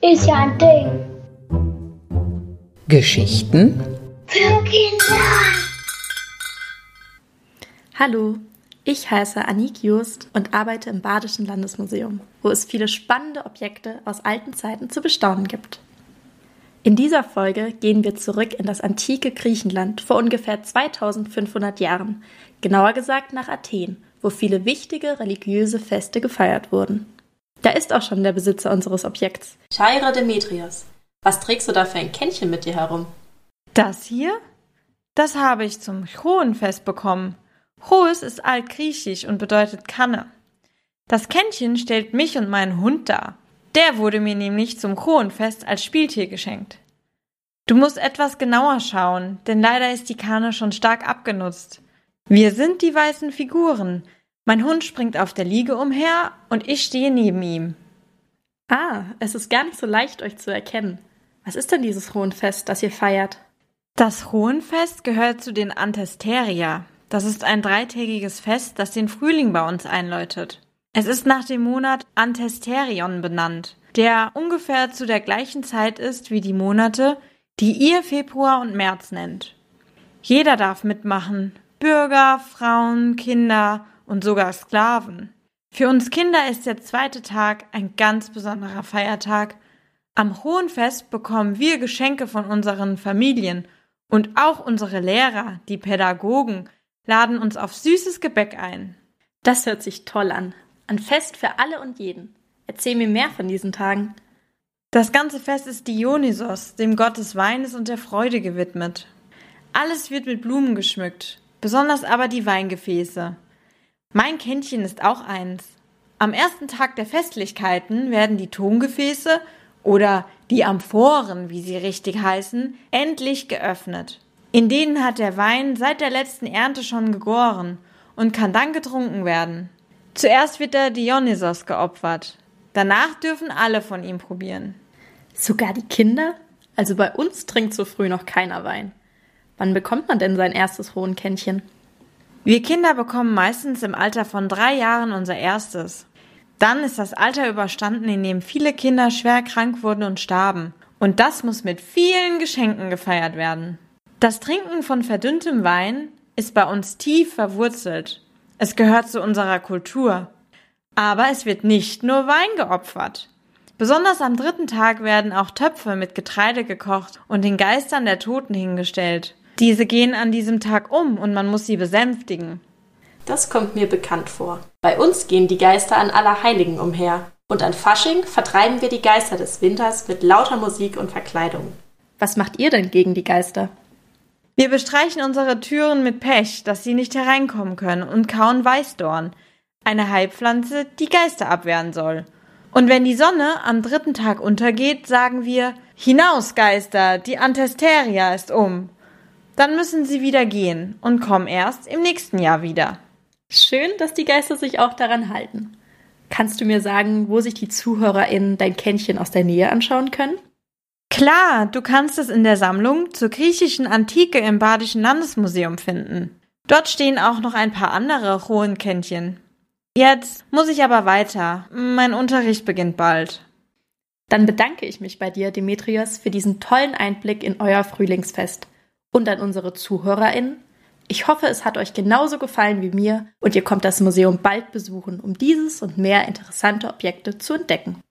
Ist ja ein Ding. Geschichten Für Kinder. Hallo, ich heiße Anik Just und arbeite im Badischen Landesmuseum, wo es viele spannende Objekte aus alten Zeiten zu bestaunen gibt. In dieser Folge gehen wir zurück in das antike Griechenland vor ungefähr 2500 Jahren, genauer gesagt nach Athen, wo viele wichtige religiöse Feste gefeiert wurden. Da ist auch schon der Besitzer unseres Objekts. Chaira Demetrios. Was trägst du da für ein Kännchen mit dir herum? Das hier? Das habe ich zum Chronfest bekommen. Chros ist altgriechisch und bedeutet Kanne. Das Kännchen stellt mich und meinen Hund dar. Der wurde mir nämlich zum Kronfest als Spieltier geschenkt. Du musst etwas genauer schauen, denn leider ist die Kanne schon stark abgenutzt. Wir sind die weißen Figuren. Mein Hund springt auf der Liege umher und ich stehe neben ihm. Ah, es ist gar nicht so leicht, euch zu erkennen. Was ist denn dieses Hohenfest, das ihr feiert? Das Hohenfest gehört zu den Antesteria. Das ist ein dreitägiges Fest, das den Frühling bei uns einläutet. Es ist nach dem Monat Antesterion benannt, der ungefähr zu der gleichen Zeit ist wie die Monate, die ihr Februar und März nennt. Jeder darf mitmachen. Bürger, Frauen, Kinder und sogar Sklaven. Für uns Kinder ist der zweite Tag ein ganz besonderer Feiertag. Am Hohenfest bekommen wir Geschenke von unseren Familien und auch unsere Lehrer, die Pädagogen, laden uns auf süßes Gebäck ein. Das hört sich toll an. Ein Fest für alle und jeden. Erzähl mir mehr von diesen Tagen. Das ganze Fest ist Dionysos, dem Gott des Weines und der Freude gewidmet. Alles wird mit Blumen geschmückt, besonders aber die Weingefäße. Mein Kännchen ist auch eins. Am ersten Tag der Festlichkeiten werden die Tongefäße oder die Amphoren, wie sie richtig heißen, endlich geöffnet. In denen hat der Wein seit der letzten Ernte schon gegoren und kann dann getrunken werden. Zuerst wird der Dionysos geopfert. Danach dürfen alle von ihm probieren. Sogar die Kinder? Also bei uns trinkt so früh noch keiner Wein. Wann bekommt man denn sein erstes Hohenkännchen? Wir Kinder bekommen meistens im Alter von drei Jahren unser erstes. Dann ist das Alter überstanden, in dem viele Kinder schwer krank wurden und starben. Und das muss mit vielen Geschenken gefeiert werden. Das Trinken von verdünntem Wein ist bei uns tief verwurzelt. Es gehört zu unserer Kultur. Aber es wird nicht nur Wein geopfert. Besonders am dritten Tag werden auch Töpfe mit Getreide gekocht und den Geistern der Toten hingestellt. Diese gehen an diesem Tag um und man muss sie besänftigen. Das kommt mir bekannt vor. Bei uns gehen die Geister an Allerheiligen umher. Und an Fasching vertreiben wir die Geister des Winters mit lauter Musik und Verkleidung. Was macht ihr denn gegen die Geister? Wir bestreichen unsere Türen mit Pech, dass sie nicht hereinkommen können, und kauen Weißdorn, eine Heilpflanze, die Geister abwehren soll. Und wenn die Sonne am dritten Tag untergeht, sagen wir Hinaus, Geister, die Antesteria ist um. Dann müssen sie wieder gehen und kommen erst im nächsten Jahr wieder. Schön, dass die Geister sich auch daran halten. Kannst du mir sagen, wo sich die ZuhörerInnen dein Kännchen aus der Nähe anschauen können? Klar, du kannst es in der Sammlung zur griechischen Antike im Badischen Landesmuseum finden. Dort stehen auch noch ein paar andere Hohenkännchen. Jetzt muss ich aber weiter. Mein Unterricht beginnt bald. Dann bedanke ich mich bei dir, Demetrios, für diesen tollen Einblick in euer Frühlingsfest. Und an unsere ZuhörerInnen. Ich hoffe, es hat euch genauso gefallen wie mir und ihr kommt das Museum bald besuchen, um dieses und mehr interessante Objekte zu entdecken.